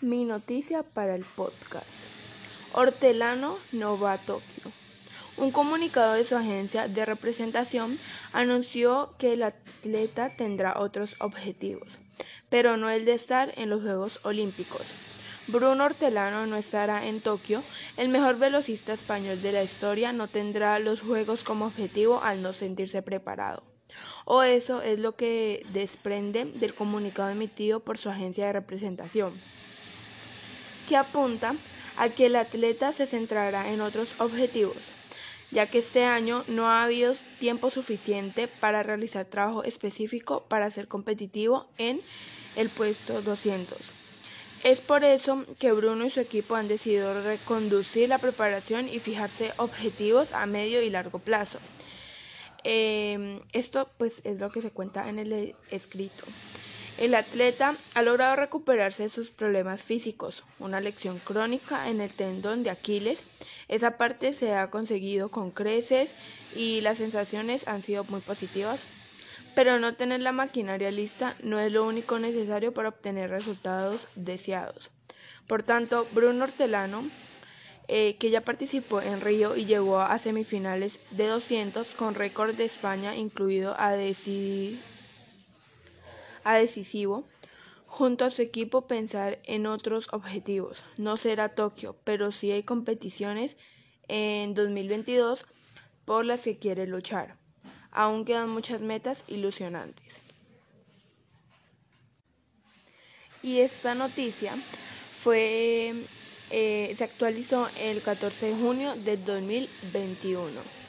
Mi noticia para el podcast. Hortelano no va a Tokio. Un comunicado de su agencia de representación anunció que el atleta tendrá otros objetivos, pero no el de estar en los Juegos Olímpicos. Bruno Hortelano no estará en Tokio. El mejor velocista español de la historia no tendrá los Juegos como objetivo al no sentirse preparado. O eso es lo que desprende del comunicado emitido por su agencia de representación que apunta a que el atleta se centrará en otros objetivos, ya que este año no ha habido tiempo suficiente para realizar trabajo específico para ser competitivo en el puesto 200. Es por eso que Bruno y su equipo han decidido reconducir la preparación y fijarse objetivos a medio y largo plazo. Eh, esto pues es lo que se cuenta en el escrito. El atleta ha logrado recuperarse de sus problemas físicos, una lección crónica en el tendón de Aquiles. Esa parte se ha conseguido con creces y las sensaciones han sido muy positivas. Pero no tener la maquinaria lista no es lo único necesario para obtener resultados deseados. Por tanto, Bruno Hortelano, eh, que ya participó en Río y llegó a semifinales de 200 con récord de España incluido a decidir a decisivo, junto a su equipo pensar en otros objetivos. No será Tokio, pero sí hay competiciones en 2022 por las que quiere luchar. Aún quedan muchas metas ilusionantes. Y esta noticia fue, eh, se actualizó el 14 de junio del 2021.